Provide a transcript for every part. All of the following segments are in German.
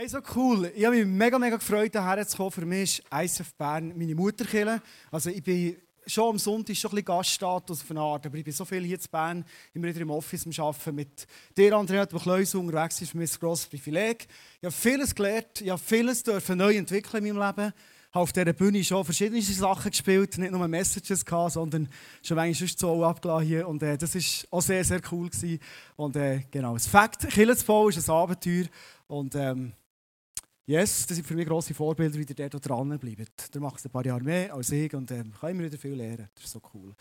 Hey, so cool. Ich habe mich mega, mega gefreut, hierher zu kommen. Für mich ist ISF Bern meine Mutterkille. Also ich bin schon am Sonntag schon ein bisschen Gaststatus auf eine Art, aber ich bin so viel hier in Bern, immer wieder im Office am Arbeiten mit dir, Andrea, der Kleus unterwegs ist, für mich ein grosses Privileg. Ich habe vieles gelernt, ich habe vieles dürfen neu entwickeln in meinem Leben. Ich habe auf dieser Bühne schon verschiedene Sachen gespielt, nicht nur Messages gehabt, sondern schon manchmal so abgelassen hier. Und äh, das war auch sehr, sehr cool. Gewesen. Und äh, genau, das Fakt, bauen, ist ein Abenteuer. Und ähm, Yes, das sind für mich grosse Vorbilder, wie ihr dort dran bleibt. Der macht ein paar Jahre mehr als ich und ähm, kann immer wieder viel lernen. Das ist so cool.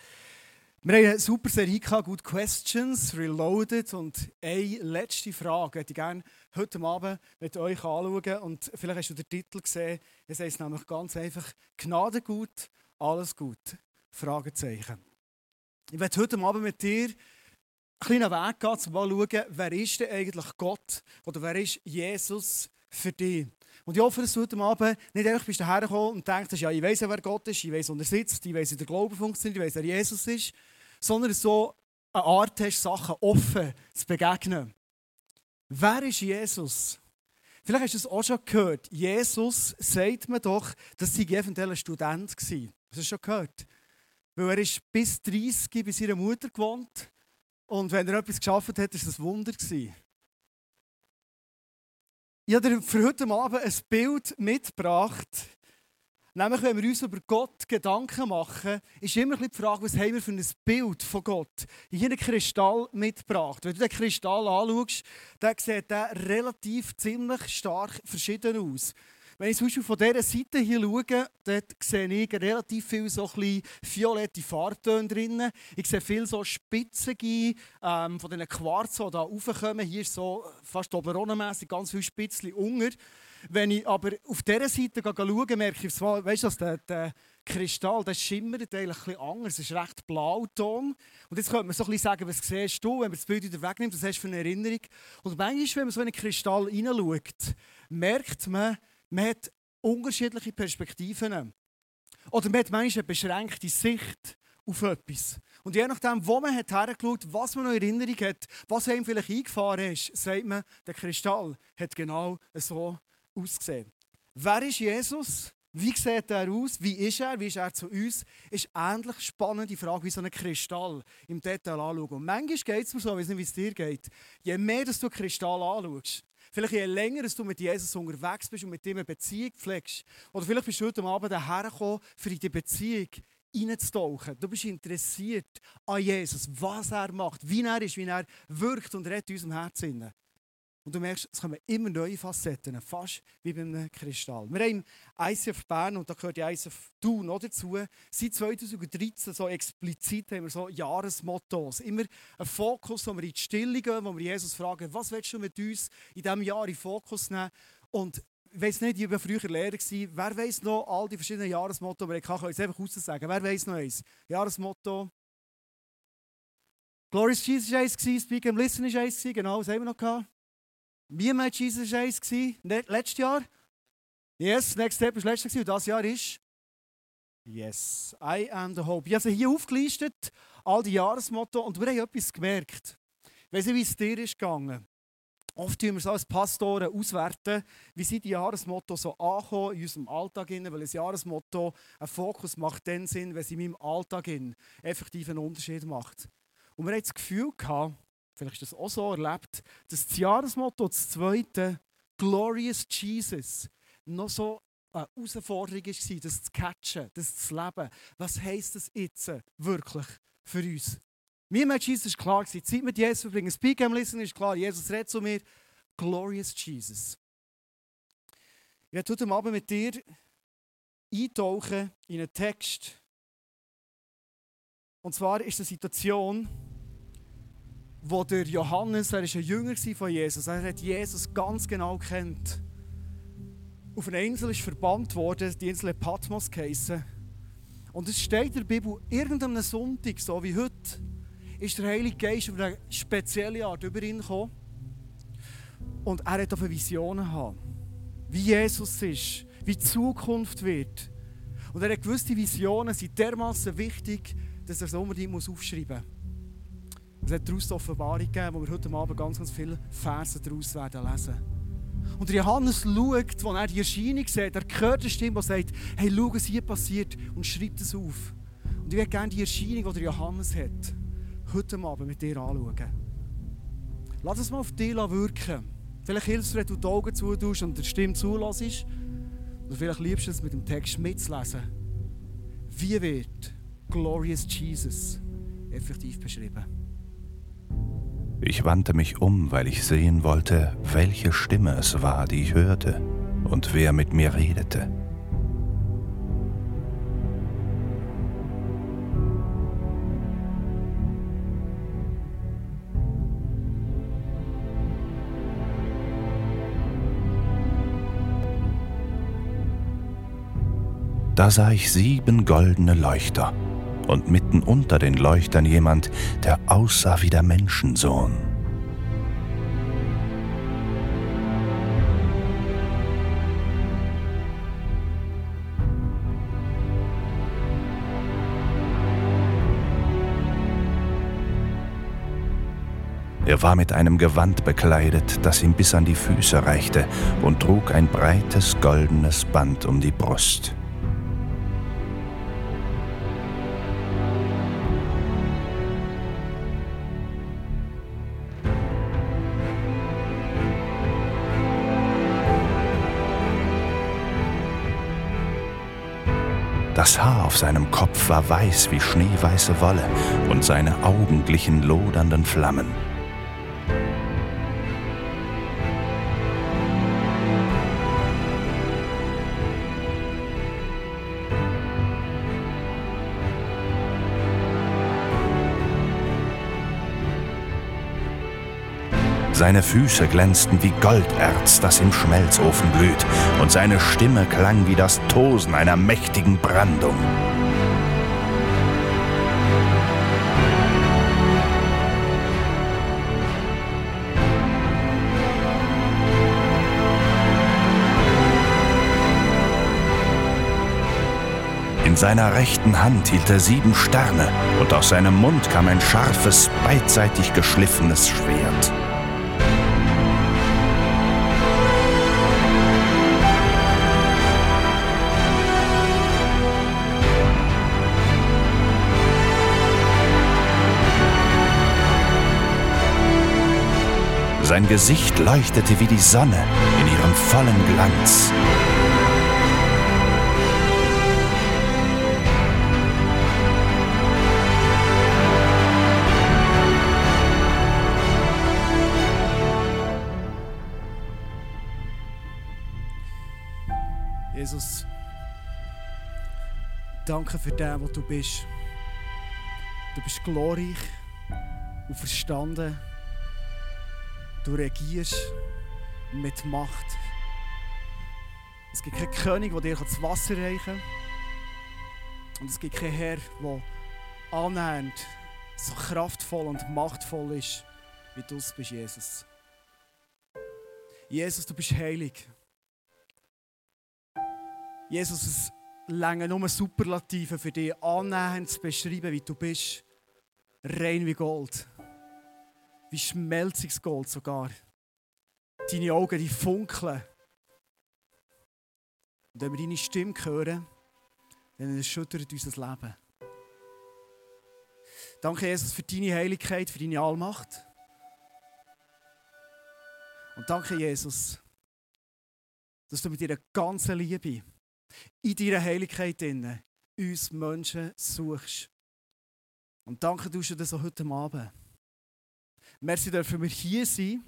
Wir haben eine super Serie gehabt, Good Questions, Reloaded. Und eine letzte Frage hätte ich gerne heute Abend mit euch anschauen. Und vielleicht hast du den Titel gesehen. Es heißt nämlich ganz einfach: Gnade gut, alles gut. Fragezeichen. Ich werde heute Abend mit dir einen kleinen Weg gehen, um mal zu schauen, wer ist denn eigentlich Gott oder wer ist Jesus für dich. Und ich hoffe, dass du heute Abend nicht einfach bist hergekommen und denkst, ja, ich weiß wer Gott ist, ich weiß, wo er sitzt, ich weiß, wie der Glaube funktioniert, ich weiß, wer Jesus ist, sondern so eine Art hast, Sachen offen zu begegnen. Wer ist Jesus? Vielleicht hast du es auch schon gehört. Jesus sagt mir doch, dass sie eventuell ein Student war. Hast du das schon gehört? Weil er ist bis 30 bei seiner Mutter gewohnt. Und wenn er etwas geschafft hat, war es ein Wunder. Gewesen. Ich habe dir für heute Abend ein Bild mitgebracht. Nämlich, wenn wir uns über Gott Gedanken machen, ist immer die Frage, was haben wir für ein Bild von Gott? Ich habe Kristall mitgebracht. Wenn du den Kristall anschaust, dann sieht der relativ ziemlich stark verschieden aus. Wenn ich von dieser Seite hier schaue, dort sehe ich relativ viel so violette Farbtöne drin. Ich sehe viel so spitzige ähm, von diesen Quarz, die hier raufkommen. Hier ist so fast oberonenmässig ganz viel Spitzchen unter. Wenn ich aber auf dieser Seite schaue, merke ich, weißt du, der, der Kristall der schimmert eigentlich ein anders. Es ist recht blauton. Und jetzt könnte man so ein bisschen sagen, was siehst du, wenn man das Bild wieder wegnimmt, was hast du für eine Erinnerung? Und manchmal, wenn man so in einen Kristall hineinschaut, merkt man, man hat unterschiedliche Perspektiven. Oder man hat manchmal eine beschränkte Sicht auf etwas. Und je nachdem, wo man hat hergeschaut was man noch in Erinnerung hat, was einem vielleicht eingefahren ist, sagt man, der Kristall hat genau so ausgesehen. Wer ist Jesus? Wie sieht er aus? Wie ist er? Wie ist er zu uns? Ist ähnlich spannende Frage wie so ein Kristall im Detail anschauen. Und manchmal geht es mir so, ich weiß nicht, wie es dir geht. Je mehr dass du Kristall anschaust, Vielleicht je länger du mit Jesus unterwegs bist und mit ihm eine Beziehung pflegst. Oder vielleicht bist du heute Abend hergekommen, für in die Beziehung hineinzutauchen. Du bist interessiert an Jesus, was er macht, wie er ist, wie er wirkt und redet in unserem Herzen. Und du merkst, es kommen immer neue Facetten, fast wie bei einem Kristall. Wir haben ICF Bern, und da gehört die ICF Thun noch dazu, seit 2013 so explizit haben wir so Jahresmottos. Immer ein Fokus, wo wir in die Stille gehen, wo wir Jesus fragen, was willst du mit uns in diesem Jahr in Fokus nehmen? Und ich weiß nicht, ich war früher Lehrer. Wer weiß noch all die verschiedenen Jahresmotto? Aber ich kann es einfach aussagen. Wer weiß noch eins? Jahresmotto. Glorious Jesus war eins, Speak and Listen war eins, genau, das haben wir noch gehabt. Wie mein Jesus war eins, letztes Jahr. Yes, Next Step war letztes Jahr und das Jahr ist Yes, I am the Hope. Ich habe sie hier aufgelistet, all die Jahresmotto, und wir haben etwas gemerkt. Ich nicht, wie es dir ist gegangen. Oft tun wir so als Pastoren auswerten, wie sind die Jahresmotto so ankommen in unserem Alltag, weil ein Jahresmotto ein Fokus macht dann Sinn, wenn sie in meinem Alltag effektiv einen Unterschied macht. Und wir hatten das Gefühl, gehabt, vielleicht ist das auch so erlebt, dass das Jahresmotto, das zweite, Glorious Jesus, noch so eine Herausforderung war, das zu catchen, das zu leben. Was heisst das jetzt wirklich für uns? Mir mit Jesus war klar, die Zeit mit Jesus verbringen, Speak am Listen ist klar, Jesus redet zu mir. Glorious Jesus. Ich werde heute Abend mit dir eintauchen in einen Text. Und zwar ist eine Situation, wo der Johannes, er ist ein Jünger von Jesus, er hat Jesus ganz genau kennt. Auf einer Insel ist verbannt worden, die Insel Patmos geheissen. Und es steht in der Bibel, irgendeinem Sonntag, so wie heute, ist der Heilige Geist auf eine spezielle Art über ihn gekommen. Und er hat auf Visionen haben, wie Jesus ist, wie die Zukunft wird. Und er hat gewusst, die Visionen sind dermaßen wichtig, dass er es unbedingt aufschreiben muss. Es hat daraus die Offenbarung gegeben, wo wir heute Abend ganz, ganz viele Verse daraus werden lesen. Und Johannes schaut, als er die Erscheinung sieht, er hört eine Stimme, die sagt, hey, schau, was hier passiert und schreibt es auf. Und ich würde gerne die Erscheinung, die Johannes hat, heute Abend mit dir anschauen. Lass es mal auf dich wirken. Vielleicht hilfst du, wenn du die Augen zutust und der Stimme zulässt. Oder vielleicht liebst du es, mit dem Text mitzulesen. Wie wird Glorious Jesus effektiv beschrieben? Ich wandte mich um, weil ich sehen wollte, welche Stimme es war, die ich hörte und wer mit mir redete. Da sah ich sieben goldene Leuchter und mitten unter den Leuchtern jemand, der aussah wie der Menschensohn. Er war mit einem Gewand bekleidet, das ihm bis an die Füße reichte, und trug ein breites goldenes Band um die Brust. Das Haar auf seinem Kopf war weiß wie schneeweiße Wolle und seine Augen glichen lodernden Flammen. Seine Füße glänzten wie Golderz, das im Schmelzofen glüht, und seine Stimme klang wie das Tosen einer mächtigen Brandung. In seiner rechten Hand hielt er sieben Sterne, und aus seinem Mund kam ein scharfes, beidseitig geschliffenes Schwert. Sein Gesicht leuchtete wie die Sonne in ihrem vollen Glanz. Jesus, danke für den, was du bist. Du bist glorreich und verstanden. Du regierst mit Macht. Es gibt keinen König, der dir das Wasser reichen kann. Und es gibt keinen Herr, der annähernd so kraftvoll und machtvoll ist, wie du es bist, Jesus. Jesus, du bist heilig. Jesus, es länge nur Superlative für dich annähernd zu beschreiben, wie du bist. Rein wie Gold wie schmelziges Gold sogar. Deine Augen, die funkeln. Und wenn wir deine Stimme hören, dann erschüttert unser Leben. Danke, Jesus, für deine Heiligkeit, für deine Allmacht. Und danke, Jesus, dass du mit deiner ganzen Liebe in deiner Heiligkeit innen uns Menschen suchst. Und danke, du das auch heute Abend. Merci dürfen wir hier sein,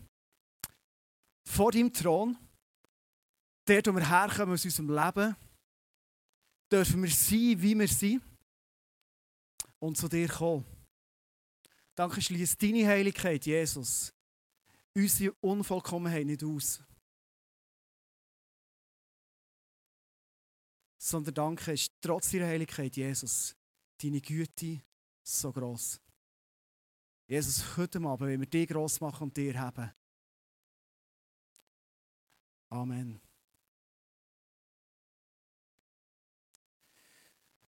vor deinem Thron, dort, wo wir herkommen aus unserem Leben, dürfen wir sein, wie wir sind und zu dir kommen. Danke, schließt deine Heiligkeit, Jesus, unsere Unvollkommenheit nicht aus. Sondern danke ist trotz deiner Heiligkeit, Jesus, deine Güte so groß. Jesus, heute Abend wenn wir dich gross machen und dir haben. Amen.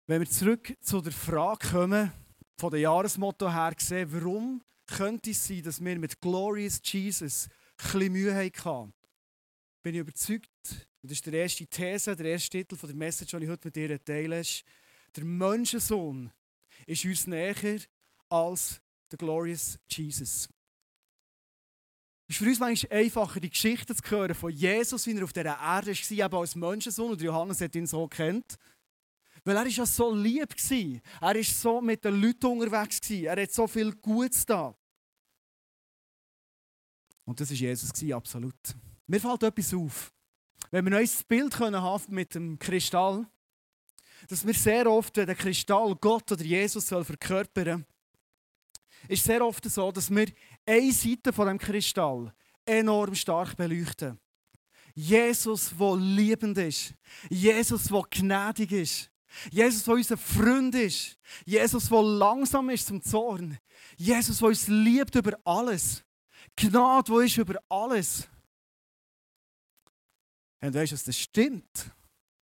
Wenn wir zurück zu der Frage kommen, von dem Jahresmotto her gesehen, warum könnte es sein, dass wir mit Glorious Jesus ein bisschen Mühe hatten? bin ich überzeugt, und das ist die erste These, der erste Titel der Message, die ich heute mit dir teile, ist, der Menschensohn ist uns näher als der Glorious Jesus. Es ist für uns manchmal einfacher, die Geschichte zu hören von Jesus, wie er auf dieser Erde war, eben als Menschensohn, und Johannes hat ihn so kennt. Weil er ja so lieb war. Er war so mit den Leuten unterwegs. Er hat so viel Gutes da. Und das war Jesus, absolut. Mir fällt etwas auf. Wenn wir ein neues Bild haben mit dem Kristall, dass wir sehr oft den Kristall Gott oder Jesus verkörpern ist sehr oft so, dass wir eine Seite von dem Kristall enorm stark beleuchten. Jesus, der liebend ist. Jesus, der gnädig ist. Jesus, der unser Freund ist. Jesus, der langsam ist zum Zorn. Jesus, der uns liebt über alles. Gnade, die ist über alles. Und weißt du, das stimmt.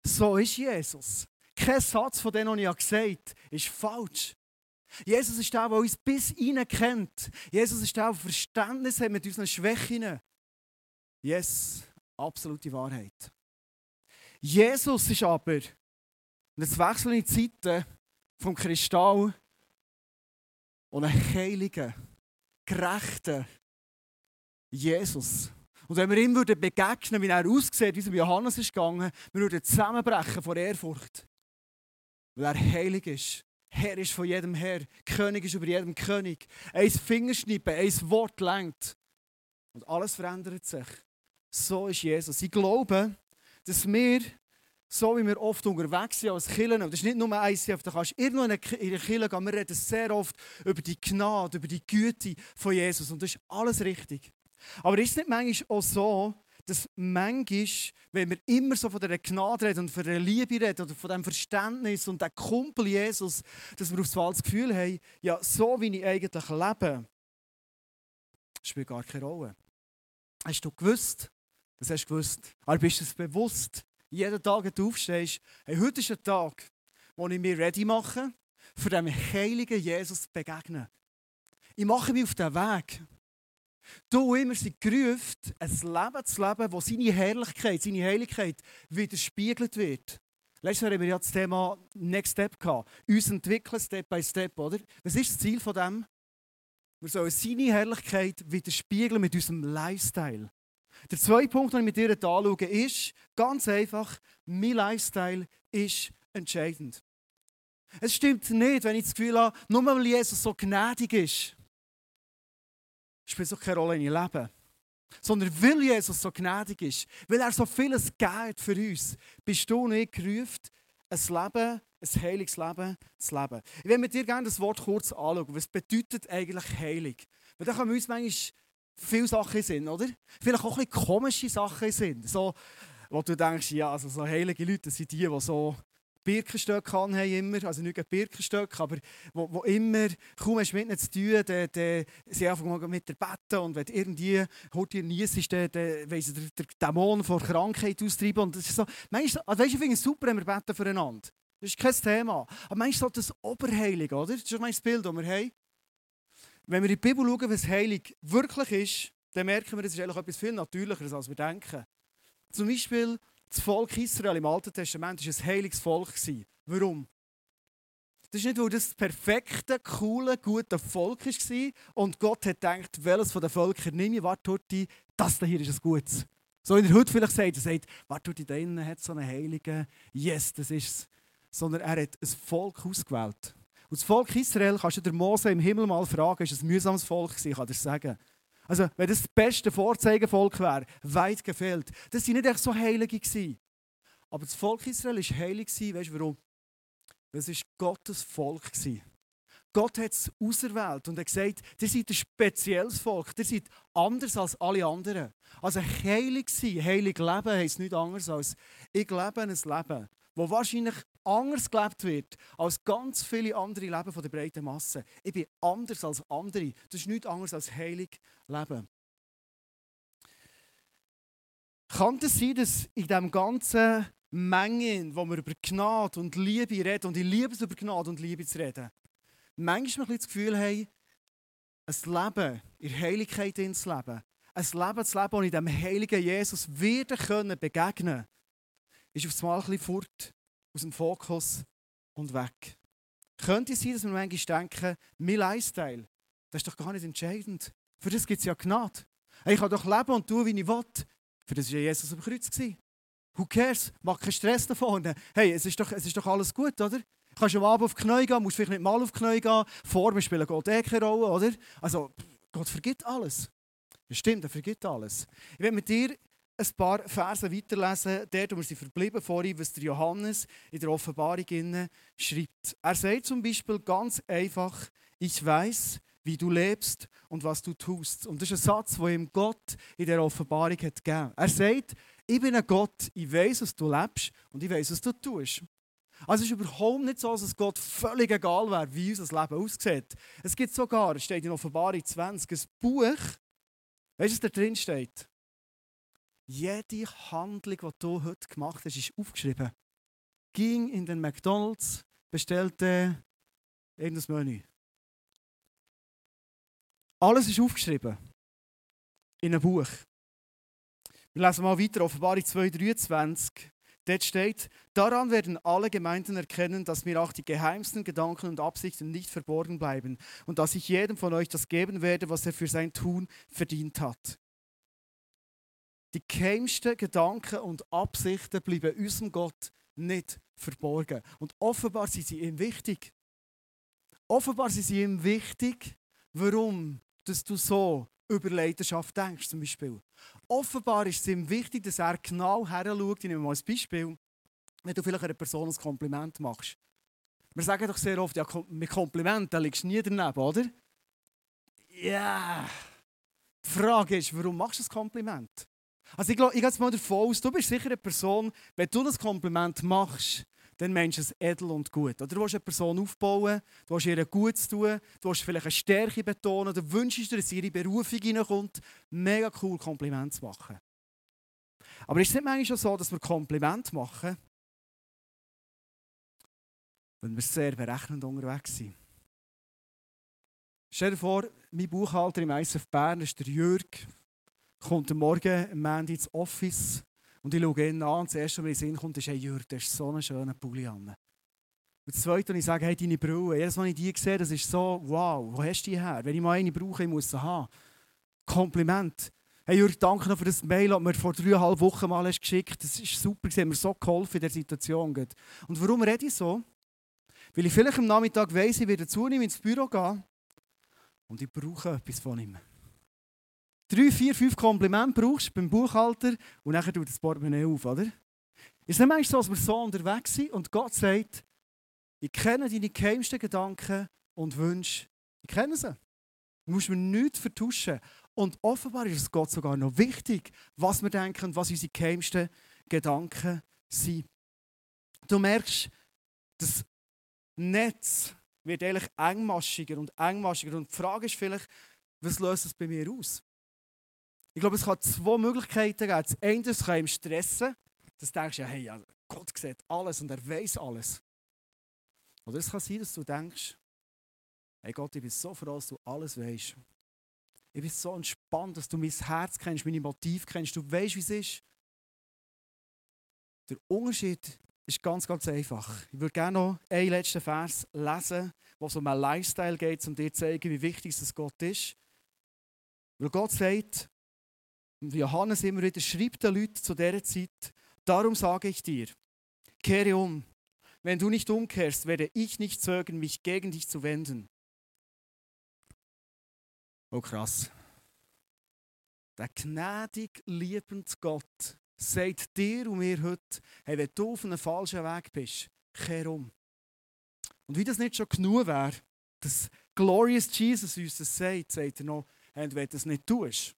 So ist Jesus. Kein Satz von dem, was ich gesagt habe, ist falsch. Jesus ist der, der uns bis hinein kennt. Jesus ist der, der Verständnis hat mit unseren Schwächen. Yes, absolute Wahrheit. Jesus ist aber, und jetzt wechseln die Zeiten vom Kristall und ein heiliger, gerechter Jesus. Und wenn wir ihm würden begegnen, wie er aussieht, wie es Johannes ist gegangen, wir würden zusammenbrechen vor Ehrfurcht. Weil er heilig ist. Herr ist von jedem Herr. König ist über jedem König. Ein Fingerschnippen, ein Wort lenkt. Und alles verändert sich. So ist Jesus. Ich glaube, dass wir, so wie wir oft unterwegs sind als und das ist nicht nur ein ICF, da kannst du irgendwo in der Kirche gehen, wir reden sehr oft über die Gnade, über die Güte von Jesus. Und das ist alles richtig. Aber ist es nicht manchmal auch so, dass manchmal, wenn wir immer so von dieser Gnade reden und von der Liebe reden oder von dem Verständnis und dem Kumpel Jesus, dass wir aufs das Gefühl haben, ja, so wie ich eigentlich lebe, spielt gar keine Rolle. Hast du gewusst? Das hast du gewusst. Aber bist du es bewusst? Jeden Tag, wenn du aufstehst, hey, heute ist ein Tag, wo ich mich ready mache, für dem heiligen Jesus zu begegnen. Ich mache mich auf den Weg. Du immer sind gerufen, ein Leben zu leben, wo seine Herrlichkeit, seine Heiligkeit widerspiegelt wird. Letztes Jahr haben wir ja das Thema Next Step gehabt. Uns entwickeln, Step by Step, oder? Was ist das Ziel von dem? Wir sollen seine Herrlichkeit widerspiegeln mit unserem Lifestyle. Der zweite Punkt, den ich mit dir anschaue, ist ganz einfach, mein Lifestyle ist entscheidend. Es stimmt nicht, wenn ich das Gefühl habe, nur weil Jesus so gnädig ist, spielt auch keine Rolle in ihrem Leben. Sondern weil Jesus so gnädig ist, weil er so vieles gibt für uns, bist du nicht gerufen, ein Leben, ein heiliges Leben zu leben. Ich will mit dir gerne das Wort kurz anschauen. Was bedeutet eigentlich heilig? Weil da kommen uns manchmal viele Sachen sind, oder? Vielleicht auch ein bisschen komische Sachen sind. So, wo du denkst, ja, also so heilige Leute sind die, die so Birkenstöcke haben immer, also nicht Birkenstöcke, aber wo, wo immer, kaum hast du mit ihnen zu tun, dann, dann sie einfach mit der Betten und wenn irgendwie heute niesst, dann, dann weiss der, der Dämon vor Krankheit austreiben und das ist so, manchmal, also weißt, ich finde es super, wenn wir beten füreinander. Das ist kein Thema. Aber manchmal so das Oberheilige, oder? Das ist mein Bild, das wir haben. Wenn wir in die Bibel schauen, was heilig wirklich ist, dann merken wir, das ist eigentlich etwas viel natürlicheres, als wir denken. Zum Beispiel das Volk Israel im Alten Testament war ein heiliges Volk. Warum? Das ist nicht, weil das perfekte, coole, gute Volk war und Gott hat gedacht, welches von den Völkern nehme ich, warte, das hier ist ein gutes. So wie er heute vielleicht sagt, er sagt, warte, da innen hat so einen Heiligen, yes, das ist es. Sondern er hat ein Volk ausgewählt. Und das Volk Israel, kannst du der Mose im Himmel mal fragen, ist ein mühsames Volk kann ich sagen. Also, wenn das das beste Vorzeigevolk wäre, weit gefehlt. Das waren nicht echt so Heilige. Gewesen. Aber das Volk Israel war heilig. Weißt du warum? Es war Gottes Volk. Gewesen. Gott hat es auserwählt und hat gesagt, ihr seid ein spezielles Volk, ihr seid anders als alle anderen. Also heilig sein, heilig leben heisst nichts anderes als ich lebe ein Leben, wo wahrscheinlich anders gelebt wird als ganz viele andere Leben von der breiten Masse. Ich bin anders als andere. Das ist nichts anderes als heilig leben. Kann es sein, dass in diesem ganzen Mengen, wo wir über Gnade und Liebe reden, und ich liebe es, über Gnade und Liebe zu reden, manchmal das Gefühl haben, ein Leben, in Heiligkeit zu leben, ein Leben zu leben, und ich dem heiligen Jesus wieder können begegnen ist auf einmal ein bisschen fort aus dem Fokus und weg. Könnte es sein, dass wir manchmal denken, mein Lifestyle, das ist doch gar nicht entscheidend. Für das gibt es ja Gnade. Ich kann doch leben und tun, wie ich will. Für das war Jesus am Kreuz. Who cares? Mach keinen Stress davon. Hey, es ist doch, es ist doch alles gut, oder? Du kannst am Abend auf die Knie gehen, musst vielleicht nicht mal auf die Knie gehen. Vor mir spielen Gott eh keine Rolle, oder? Also, Gott vergibt alles. Das stimmt, er vergibt alles. Ich will mit dir ein paar Verse weiterlesen, dort, wo wir sie verblieben vorhin, was der Johannes in der Offenbarung schreibt. Er sagt zum Beispiel ganz einfach, ich weiß, wie du lebst und was du tust. Und das ist ein Satz, den ihm Gott in der Offenbarung hat gegeben. Er sagt, ich bin ein Gott, ich weiß, was du lebst und ich weiß, was du tust. Also es ist überhaupt nicht so, dass es Gott völlig egal wäre, wie unser Leben aussieht. Es gibt sogar, es steht in Offenbarung 20, ein Buch, weißt du, was da drin steht? Jede Handlung, die du heute gemacht hast, ist aufgeschrieben. Ging in den McDonalds, bestellte irgendein Menü. Alles ist aufgeschrieben. In einem Buch. Wir lesen mal weiter, Offenbarung 2,23. Dort steht, daran werden alle Gemeinden erkennen, dass mir auch die geheimsten Gedanken und Absichten nicht verborgen bleiben und dass ich jedem von euch das geben werde, was er für sein Tun verdient hat. Die geheimsten Gedanken und Absichten bleiben unserem Gott nicht verborgen. Und offenbar sind sie ihm wichtig. Offenbar sind sie ihm wichtig, warum dass du so über Leidenschaft denkst, zum Beispiel. Offenbar ist es ihm wichtig, dass er genau her schaut. Ich nehme mal ein Beispiel. Wenn du vielleicht einer Person ein Kompliment machst. Wir sagen doch sehr oft, ja, mit Komplimenten liegst du nie daneben, oder? Ja. Yeah. Die Frage ist, warum machst du ein Kompliment? Also ich, glaube, ich gehe jetzt mal davon aus, du bist sicher eine Person, wenn du ein Kompliment machst, dann meinst du es edel und gut. Oder du willst eine Person aufbauen, du willst ihr Gutes tun, du willst vielleicht eine Stärke betonen, du wünschst dir, dass ihre Berufung reinkommt. Mega cool, Kompliment zu machen. Aber ist es nicht manchmal so, dass wir Kompliment machen, wenn wir sehr berechnend unterwegs sind? Stell dir vor, mein Buchhalter im ISF Bern ist der Jürg, kommt am Morgen am Mandy ins Office und ich schaue ihn an und das erste, was mir in den Sinn kommt, ist, hey Jürg, du hast so einen schönen Pulli an. Und das Zweite, und ich sage, hey, deine Brille, jedes Mal, ich die sehe, das ist so, wow, wo hast du die her? Wenn ich mal eine brauche, ich muss sie haben. Kompliment. Hey Jürg, danke noch für das Mail, das du mir vor dreieinhalb Wochen mal hast geschickt Das ist super, sie haben mir so geholfen in der Situation. Und warum rede ich so? Weil ich vielleicht am Nachmittag weiss, ich werde zu ihm ins Büro gehen und ich brauche etwas von ihm drei, vier, fünf Komplimente brauchst beim Buchhalter und dann tut das Portemonnaie auf, oder? Ist es nicht so, dass wir so unterwegs sind und Gott sagt, ich kenne deine geheimsten Gedanken und Wünsche. Ich kenne sie. Du musst mir nichts vertuschen. Und offenbar ist es Gott sogar noch wichtig, was wir denken und was unsere geheimsten Gedanken sind. Du merkst, das Netz wird eigentlich engmaschiger und engmaschiger. Und die Frage ist vielleicht, was löst es bei mir aus? Ich glaube, es kann zwei Möglichkeiten geben. Das eine das kann ihm stressen, dass du denkst, hey, Gott sieht alles und er weiß alles. Oder es kann sein, dass du denkst, hey Gott, ich bin so froh, dass du alles weißt. Ich bin so entspannt, dass du mein Herz kennst, meine Motive kennst, du weißt, wie es ist. Der Unterschied ist ganz, ganz einfach. Ich würde gerne noch einen letzten Vers lesen, wo es um einen Lifestyle geht, um dir zu zeigen, wie wichtig es Gott ist. Weil Gott sagt, Johannes immer wieder schreibt den Leuten zu dieser Zeit, darum sage ich dir, kehre um. Wenn du nicht umkehrst, werde ich nicht zögern, mich gegen dich zu wenden. Oh krass. Der gnädig liebende Gott sagt dir und mir heute, hey, wenn du auf einem falschen Weg bist, kehr um. Und wie das nicht schon genug wäre, dass Glorious Jesus uns das sagt, sagt er noch, hey, wenn du das nicht tust,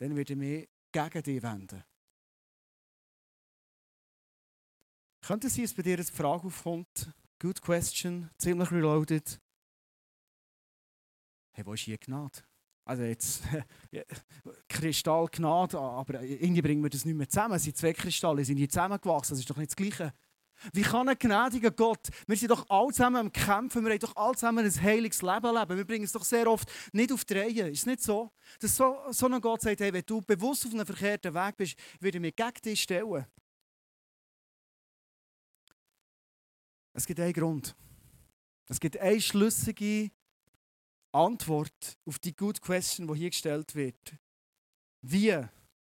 dann wird er mich gegen dich wenden. Könnte es sein, dass bei dir eine Frage aufkommt? Good question, ziemlich reloaded. Hey, wo ist hier Gnade? Also jetzt, Kristall Gnade, aber irgendwie bringen wir das nicht mehr zusammen. Es sind zwei Kristalle, sind hier zusammengewachsen, das ist doch nicht das Gleiche. Wie kann ein gnädiger Gott, wir sind doch alle zusammen am Kämpfen, wir haben doch alle zusammen ein heiliges Leben leben. Wir bringen es doch sehr oft nicht auf die. Ist es nicht so? Dass so, so ein Gott sagt, hey, wenn du bewusst auf einem verkehrten Weg bist, würde ich mich gegen dich stellen. Es gibt einen Grund. Es gibt eine schlüssige Antwort auf die Good Question, die hier gestellt wird. Wie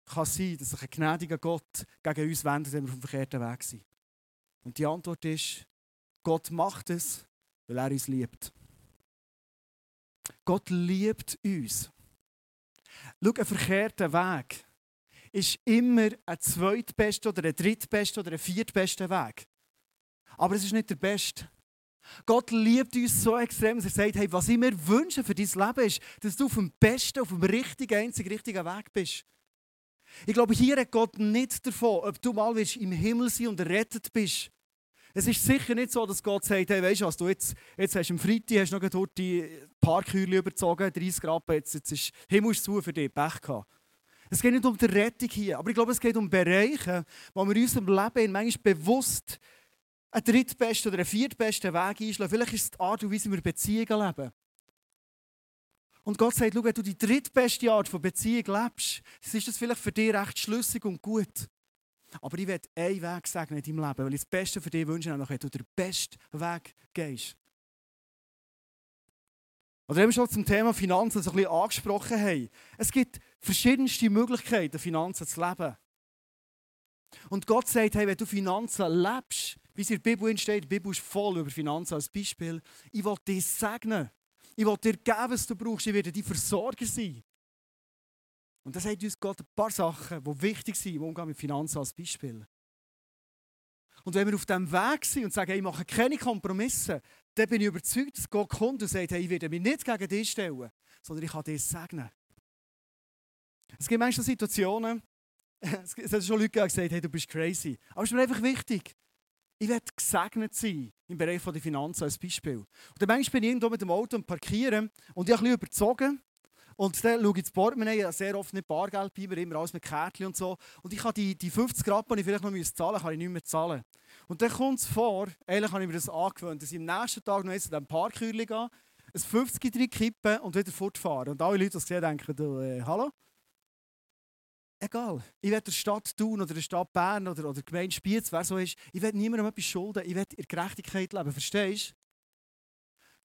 kann es sein, dass sich ein gnädiger Gott gegen uns wendet, wenn wir auf dem verkehrten Weg sind? Und die Antwort ist, Gott macht es, weil er uns liebt. Gott liebt uns. Schau, ein verkehrter Weg ist immer ein zweitbester oder ein drittbester oder ein viertbester Weg. Aber es ist nicht der beste. Gott liebt uns so extrem, dass er sagt, hey, was ich mir wünsche für dein Leben ist, dass du auf dem besten, auf dem richtigen, einzig richtigen Weg bist. Ich glaube, hier hat Gott nicht davon, ob du mal im Himmel sein und errettet bist. Es ist sicher nicht so, dass Gott sagt, hey, weißt du was, du jetzt, jetzt hast du am Freitag hast noch dort die Parkhäuser überzogen, 30 Grad, jetzt, jetzt ist Himmel zu für dich, Pech gehabt. Es geht nicht um die Rettung hier, aber ich glaube, es geht um Bereiche, wo wir in unserem Leben manchmal bewusst einen drittbesten oder einen viertbesten Weg einschlagen. Vielleicht ist es die Art und Weise, wie wir Beziehungen leben. Und Gott sagt, schau, wenn du die drittbeste Art von Beziehung lebst, ist das vielleicht für dich recht schlüssig und gut. Aber ich werde einen Weg sagen in deinem Leben, weil ich das Beste für dich wünsche, nämlich wenn du den besten Weg gehst. Oder wir schon zum Thema Finanzen so ein bisschen angesprochen haben. Es gibt verschiedenste Möglichkeiten, Finanzen zu leben. Und Gott sagt, hey, wenn du Finanzen lebst, wie es in der Bibel steht, die Bibel ist voll über Finanzen als Beispiel, ich will dich segnen. Ich will dir geben, was du brauchst. Ich werde dein Versorger sein. Und das sagt uns Gott ein paar Sachen, die wichtig sind im Umgang mit Finanzen als Beispiel. Und wenn wir auf diesem Weg sind und sagen, hey, ich mache keine Kompromisse, dann bin ich überzeugt, dass Gott kommt und sagt, hey, ich werde mich nicht gegen dich stellen, sondern ich kann dir segnen. Es gibt manchmal Situationen, es hat schon Leute gesagt, hey, du bist crazy. Aber es ist mir einfach wichtig. Ich werde gesegnet sein im Bereich der Finanzen als Beispiel. Und dann manchmal bin ich irgendwo mit dem Auto und parkieren und ich habe ein bisschen überzogen. Und dann schaue ich ins Portemonnaie, ich habe sehr oft nicht Bargeld bei mir, immer alles mit Kärtchen und so. Und ich kann die, die 50 Rappen, die ich vielleicht noch zahlen müsste, kann ich nicht mehr zahlen. Und dann kommt es vor, eigentlich habe ich mir das angewöhnt, dass ich am nächsten Tag noch in den Parkhäuschen gehe, ein 50 drin kippen und wieder fortfahren. Und alle Leute, die das sehen, denken, du, äh, hallo? Egal. Ich will der Stadt Thun oder der Stadt Bern oder, der Gemeinde Spiez, wer so ist, ich will niemandem etwas schulden. Ich will in Gerechtigkeit leben. Verstehst du?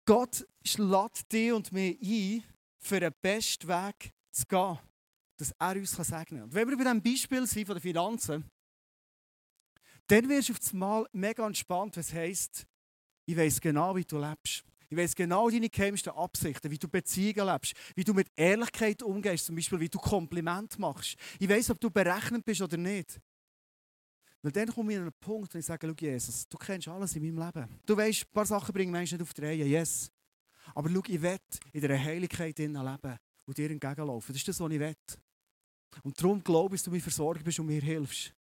Gott lädt dich und mich ein, für den besten Weg zu gehen, dass er uns segnen kann. Und wenn wir bei diesem Beispiel sind von den Finanzen, dann wirst du auf einmal mega entspannt, was heisst, ich weiß genau, wie du lebst. Ich weiß genau deine geheimsten Absichten, wie du Beziehungen lebst, wie du mit Ehrlichkeit umgehst, zum Beispiel, wie du Kompliment machst. Ich weiß, ob du berechnet bist oder nicht. Weil dann komme ich an einen Punkt und ich sage, schau Jesus, du kennst alles in meinem Leben. Du weißt, ein paar Sachen bringen Menschen nicht auf die Reihe, yes. Aber schau, ich will in dieser Heiligkeit leben und dir entgegenlaufen. Das ist das, was ich will. Und darum glaube ich, dass du mir versorgt bist und mir hilfst.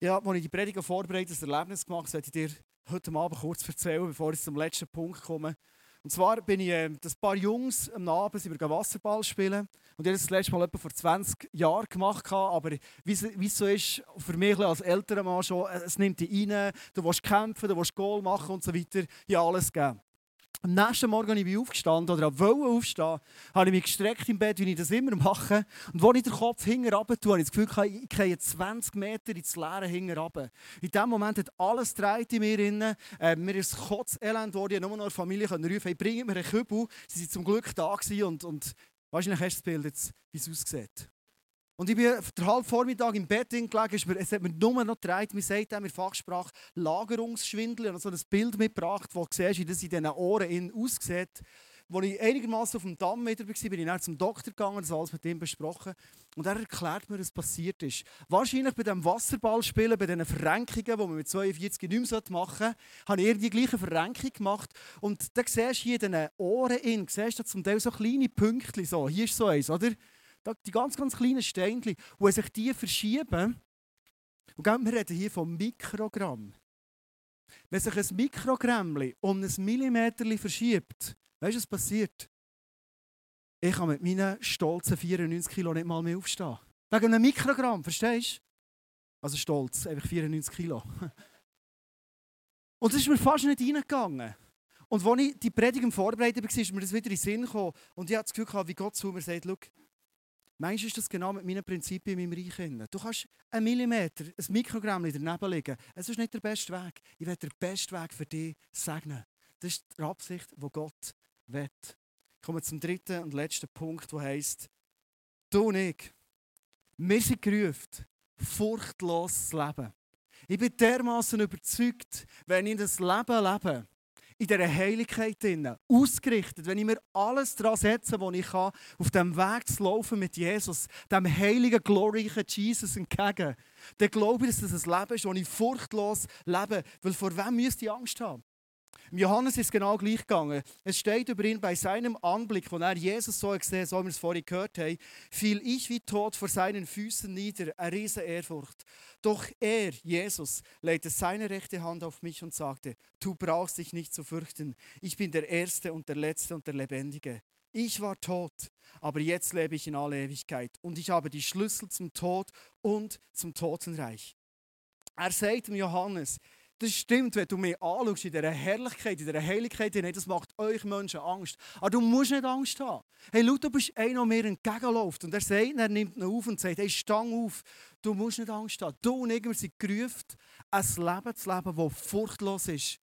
Ja, als ich die Predigt vorbereitet ein Erlebnis gemacht, sollte ich dir heute Abend kurz erzählen, bevor ich zum letzten Punkt komme. Und zwar bin ich, äh, das paar Jungs am Abend sind wir Wasserball spielen. Und ich habe das, das letzte Mal etwa vor 20 Jahren gemacht. Aber wie es so ist, für mich als älterer Mann schon, äh, es nimmt dich rein, du willst kämpfen, du willst Goal machen und so weiter. Ja, alles gegeben. Am nächsten Morgen bin ich aufgestanden oder wollte aufstehen, habe ich mich gestreckt im Bett, wie ich das immer mache. Und als ich den Kopf hinten runter tue, habe ich das Gefühl, ich gehe 20 Meter ins Leere hinten runter. In dem Moment hat alles dreht in mir drin. Äh, mir ist Kotzelend geworden. Ich nur noch eine Familie rufen, hey, bring mir einen Kübel. Sie waren zum Glück da und, und wahrscheinlich hast du das Bild, wie es aussieht. Und ich bin den halben Vormittag im Bett gelegen, es hat mir nur noch gedreht, mir sagt in Fachsprache Lagerungsschwindel. Habe so ein Bild mitgebracht, wo du siehst, wie das in diesen Ohren aussieht. Als ich einigermaßen auf dem Damm wieder war, bin ich dann zum Doktor gegangen, das alles mit ihm besprochen. Und er erklärt mir, was passiert ist. Wahrscheinlich bei diesem Wasserballspielen, bei diesen Verrenkungen, die man mit 42 nicht mehr machen sollte, habe ich die gleiche Verrenkung gemacht. Und da siehst du hier in diesen Ohren, siehst du zum Teil so kleine Pünktchen. So. Hier ist so eins, oder? Die ganz, ganz kleinen Steinchen, wo sich die verschieben. Und wir reden hier von Mikrogramm. Wenn sich ein Mikrogramm um einen Millimeter verschiebt, weißt du, was passiert? Ich kann mit meinen stolzen 94 Kilo nicht mal mehr aufstehen. Wegen einem Mikrogramm, verstehst du? Also stolz, einfach 94 Kilo. Und das ist mir fast nicht reingegangen. Und als ich die Predigt vorbereitet war, ist mir das wieder in den Sinn gekommen. Und ich hatte das Gefühl, wie Gott zu mir sagt, schau, Meinst ist das genau mit meinen Prinzipien in meinem Reich? Du kannst einen Millimeter, ein Mikrogramm daneben liegen. Es ist nicht der beste Weg. Ich werde den besten Weg für dich segnen. Das ist die Absicht, die Gott will. Ich komme zum dritten und letzten Punkt, der heisst, du und ich, wir sind gerufen, furchtlos zu leben. Ich bin dermaßen überzeugt, wenn ich das Leben lebe, in dieser Heiligkeit drin, ausgerichtet, wenn ich mir alles daran setze, was ich kann, auf dem Weg zu laufen mit Jesus, dem heiligen, glorreichen Jesus entgegen, dann glaube ich, dass das ein Leben ist, das ich furchtlos lebe. Weil vor wem müsste ich Angst haben? Johannes ist genau gleich gegangen. Es steht über ihn bei seinem Anblick, wo er Jesus so gesehen so wie wir es vorhin gehört haben, fiel ich wie tot vor seinen Füßen nieder, eine riesige Ehrfurcht. Doch er, Jesus, legte seine rechte Hand auf mich und sagte, du brauchst dich nicht zu fürchten, ich bin der Erste und der Letzte und der Lebendige. Ich war tot, aber jetzt lebe ich in aller Ewigkeit und ich habe die Schlüssel zum Tod und zum Totenreich. Er sagt dem Johannes, das stimmt, wenn du mich anschaust in dieser Herrlichkeit, in dieser Heiligkeit, das macht euch Menschen Angst. Aber du musst nicht Angst haben. Hey, schau, du bist einer, der mir entgegenläuft. Und er sagt, er nimmt ihn auf und sagt, hey, stang auf. Du musst nicht Angst haben. Du und ich, sind gerufen, ein Leben zu leben, das furchtlos ist.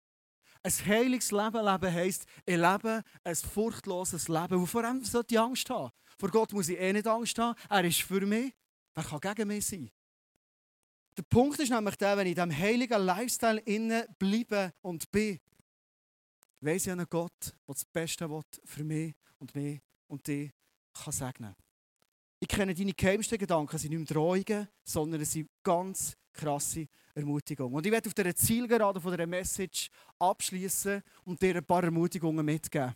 Ein heiliges Leben leben heisst, ich lebe ein furchtloses Leben. Und vor allem sollte ich Angst haben. Vor Gott muss ich eh nicht Angst haben. Er ist für mich. Wer kann gegen mich sein? Der Punkt ist nämlich der, wenn ich in diesem heiligen Lifestyle innen bleibe und bin, weiss ich einen Gott, der das Beste will für mich und mich und dich kann segnen. Ich kenne deine geheimsten Gedanken, sind nicht Drohungen, sondern es sind ganz krasse Ermutigungen. Und ich werde auf dieser Zielgerade von dieser Message abschließen und dir ein paar Ermutigungen mitgeben.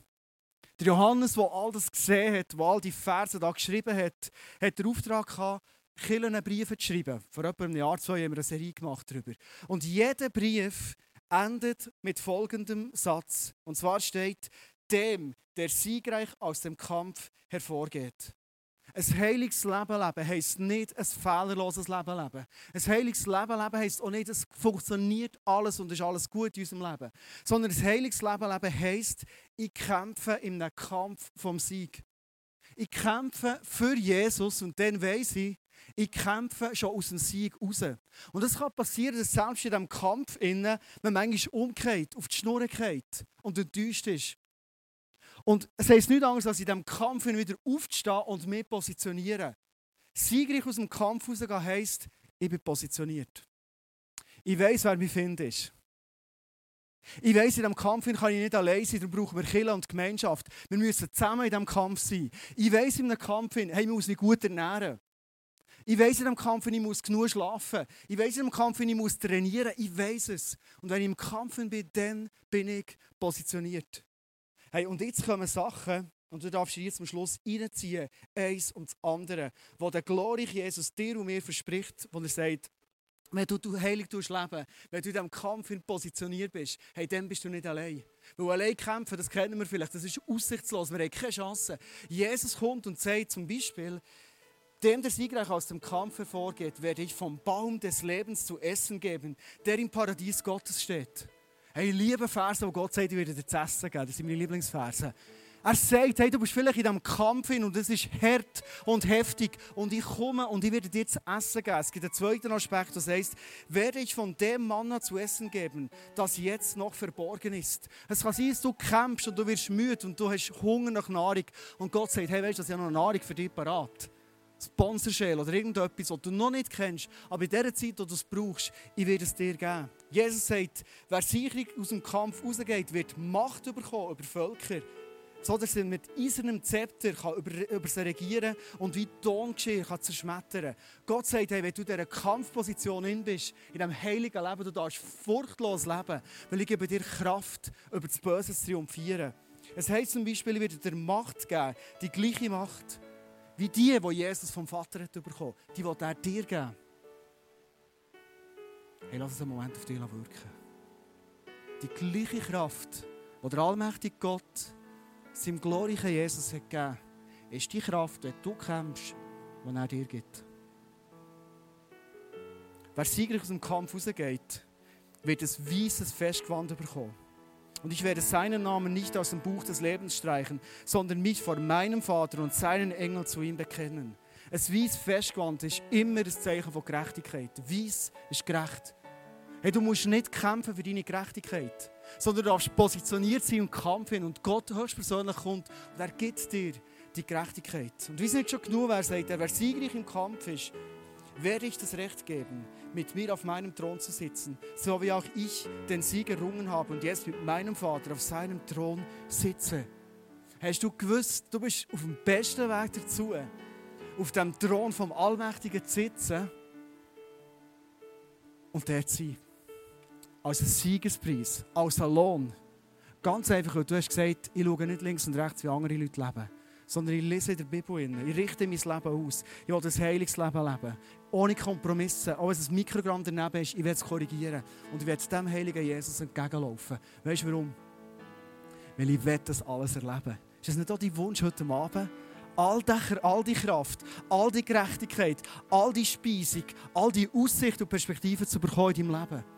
Der Johannes, der all das gesehen hat, der all die Verse da geschrieben hat, hat den Auftrag gehabt, Kirchen Briefe zu schreiben. Vor etwa einem Jahr, zwei haben wir eine Serie gemacht darüber. Und jeder Brief endet mit folgendem Satz. Und zwar steht, dem, der siegreich aus dem Kampf hervorgeht. Ein heiliges Leben leben heisst nicht ein fehlerloses Leben leben. Ein heiliges Leben leben heisst auch nicht, es funktioniert alles und ist alles gut in unserem Leben. Sondern ein heiliges Leben leben heisst, ich kämpfe in einem Kampf vom Sieg. Ich kämpfe für Jesus und dann weiß ich, ich kämpfe schon aus dem Sieg raus. Und es kann passieren, dass selbst in diesem Kampf innen man manchmal umkehrt, auf die Schnur geht und enttäuscht ist. Und es heisst nichts anderes, als in diesem Kampf wieder aufzustehen und mich positionieren. Siegreich aus dem Kampf rausgehen heisst, ich bin positioniert. Ich weiß, wer mich findet. Ich weiss, in diesem Kampf kann ich nicht allein sein, darum brauchen wir Kirche und Gemeinschaft. Wir müssen zusammen in diesem Kampf sein. Ich weiss, in einem Kampf, hey, ich muss mich gut ernähren. Ich weiß in dem Kampf, ich muss genug schlafen. Ich weiß in dem Kampf, ich muss trainieren. Ich weiß es. Und wenn ich im Kampf bin, dann bin ich positioniert. Hey, und jetzt kommen Sachen, und du darfst jetzt zum Schluss reinziehen, eins und das andere, wo der glorreiche Jesus dir und mir verspricht, wo er sagt, wenn du, du heilig tust leben, wenn du in diesem Kampf positioniert bist, hey, dann bist du nicht allein. Weil allein kämpfen, das kennen wir vielleicht, das ist aussichtslos, wir haben keine Chance. Jesus kommt und sagt zum Beispiel, dem, der siegreich aus dem Kampf hervorgeht, werde ich vom Baum des Lebens zu essen geben, der im Paradies Gottes steht. Hey, liebe Verse, wo Gott sagt, ich werde dir zu essen geben. Das sind meine Lieblingsverse. Er sagt, hey, du bist vielleicht in diesem Kampf hin und es ist hart und heftig und ich komme und ich werde dir zu essen geben. Es gibt einen zweiten Aspekt, das heißt, werde ich von dem Manna zu essen geben, das jetzt noch verborgen ist. Es kann sein, dass du kämpfst und du wirst müde und du hast Hunger nach Nahrung und Gott sagt, hey, weißt du, ich habe noch Nahrung für dich parat. Sponsorshell oder irgendetwas, was du noch nicht kennst, aber in der Zeit, wo du es brauchst, ich werde es dir geben. Jesus sagt, wer sicher aus dem Kampf rausgeht, wird Macht bekommen über Völker, so dass er mit eisernem Zepter kann über, über sie regieren und wie Tongeschirr kann zerschmettern. Gott sagt, hey, wenn du in dieser Kampfposition in bist, in diesem heiligen Leben, du darfst furchtlos leben, weil ich gebe dir Kraft, über das Böse zu triumphieren. Es heisst zum Beispiel, ich werde dir Macht geben, die gleiche Macht, wie die, die Jesus vom Vater hat bekommen, die will er dir geben. Hey, lass es einen Moment auf dich wirken. Die gleiche Kraft, die der allmächtige Gott seinem glorreichen Jesus hat gegeben, ist die Kraft, wenn du kämpfst, die er dir gibt. Wer siegreich aus dem Kampf rausgeht, wird ein weißes Festgewand bekommen. Und ich werde seinen Namen nicht aus dem Buch des Lebens streichen, sondern mich vor meinem Vater und seinen Engel zu ihm bekennen. Ein weißes Festgewand ist immer ein Zeichen von Gerechtigkeit. Weiß ist gerecht. Hey, du musst nicht kämpfen für deine Gerechtigkeit, sondern du darfst positioniert sein und kämpfen. Und Gott höchstpersönlich kommt und er gibt dir die Gerechtigkeit. Und wie es nicht schon genug wer sagt, wer siegreich im Kampf ist, werde ich das Recht geben, mit mir auf meinem Thron zu sitzen, so wie auch ich den Sieg errungen habe und jetzt mit meinem Vater auf seinem Thron sitze. Hast du gewusst, du bist auf dem besten Weg dazu, auf dem Thron vom Allmächtigen zu sitzen und der zu sein. Als ein Siegespreis, als ein Lohn. Ganz einfach, weil du hast gesagt, ich schaue nicht links und rechts, wie andere Leute leben sondern ich lese in der Bibel. In. Ich richte mein Leben aus. Ich will ein heiliges Leben leben. Ohne Kompromisse. Auch wenn ein Mikrogramm daneben ist, ich werde es korrigieren. Und ich werde dem heiligen Jesus entgegenlaufen. Weißt du warum? Weil ich will das alles erleben. Ist das nicht auch dein Wunsch heute Abend? All die, all die Kraft, all die Gerechtigkeit, all die Speisung, all die Aussicht und Perspektiven zu bekommen in deinem Leben.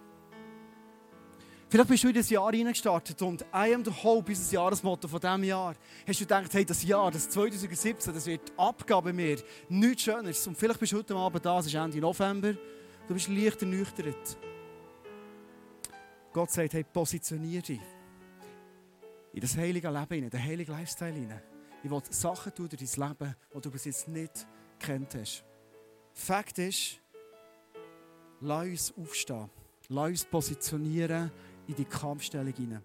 Vielleicht bist du in das Jahr reingestartet und I am the Hope ist Jahresmotto von diesem Jahr. Hast du gedacht, hey, das Jahr, das 2017, das wird Abgabe mehr, nichts Schöneres. Und vielleicht bist du heute Abend da, es ist Ende November, du bist leicht ernüchtert. Gott sagt, hey, positionier dich in das heilige Leben, in den heiligen Lifestyle hinein. Ich will Sachen tun durch dein Leben, die du bis jetzt nicht kennt hast. Fakt ist, lass uns aufstehen. Lass uns positionieren in die Kampfstellung hinein.